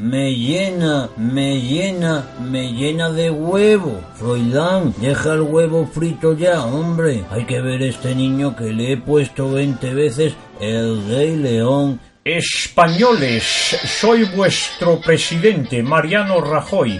Me llena, me llena, me llena de huevo. Froilán, deja el huevo frito ya, hombre. Hay que ver este niño que le he puesto 20 veces el Rey León. Españoles, soy vuestro presidente, Mariano Rajoy.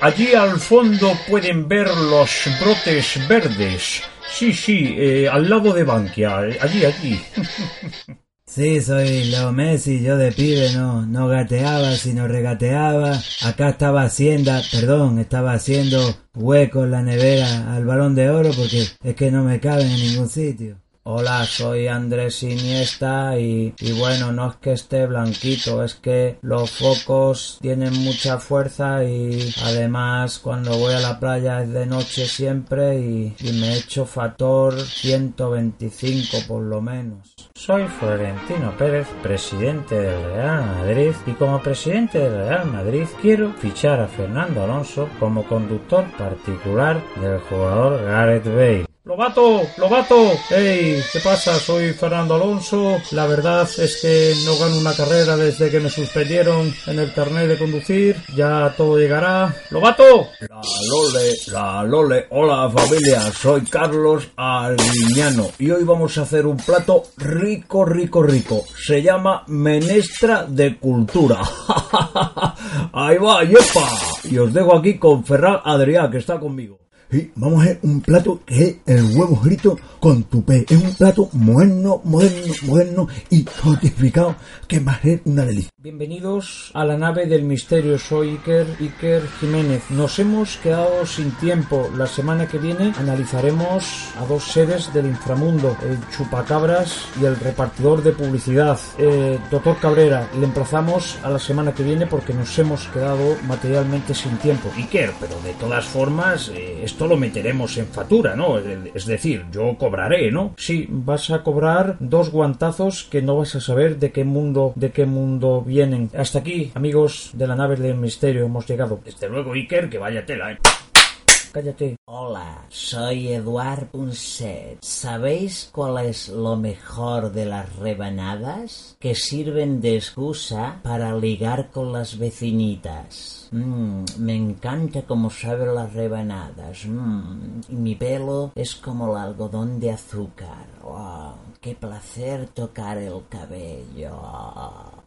Allí al fondo pueden ver los brotes verdes. Sí, sí, eh, al lado de Bankia, allí, allí. Sí, soy Leo Messi, yo de pibe no, no gateaba, sino regateaba. Acá estaba haciendo, perdón, estaba haciendo hueco en la nevera al balón de oro porque es que no me caben en ningún sitio. Hola, soy Andrés Iniesta y, y, bueno, no es que esté blanquito, es que los focos tienen mucha fuerza y además cuando voy a la playa es de noche siempre y, y me echo factor 125 por lo menos. Soy Florentino Pérez, presidente del Real Madrid y como presidente del Real Madrid quiero fichar a Fernando Alonso como conductor particular del jugador Gareth Bale. Lobato, Lobato, hey, ¿qué pasa? Soy Fernando Alonso. La verdad es que no gano una carrera desde que me suspendieron en el carnet de conducir. Ya todo llegará. Lobato. La Lole, la Lole. Hola familia, soy Carlos Arguiñano y hoy vamos a hacer un plato rico, rico, rico. Se llama menestra de cultura. Ahí va, yepa. Y os dejo aquí con Ferran Adrià, que está conmigo. Y vamos a hacer un plato que es el huevo frito con tupé. Es un plato moderno, moderno, moderno y fortificado que va a ser una delicia. Bienvenidos a la nave del misterio. Soy Iker, Iker Jiménez. Nos hemos quedado sin tiempo. La semana que viene analizaremos a dos seres del inframundo, el chupacabras y el repartidor de publicidad. Eh, doctor Cabrera, le emplazamos a la semana que viene porque nos hemos quedado materialmente sin tiempo. Iker, pero de todas formas, eh, esto lo meteremos en factura, ¿no? Es decir, yo cobraré, ¿no? Sí, vas a cobrar dos guantazos que no vas a saber de qué mundo, de qué mundo vienen. Hasta aquí, amigos de la nave del misterio, hemos llegado. Desde luego, Iker, que vaya tela, ¿eh? Hola, soy Eduard Punset. ¿Sabéis cuál es lo mejor de las rebanadas? Que sirven de excusa para ligar con las vecinitas. Mm, me encanta cómo saben las rebanadas. Mm, y mi pelo es como el algodón de azúcar. ¡Wow! ¡Qué placer tocar el cabello!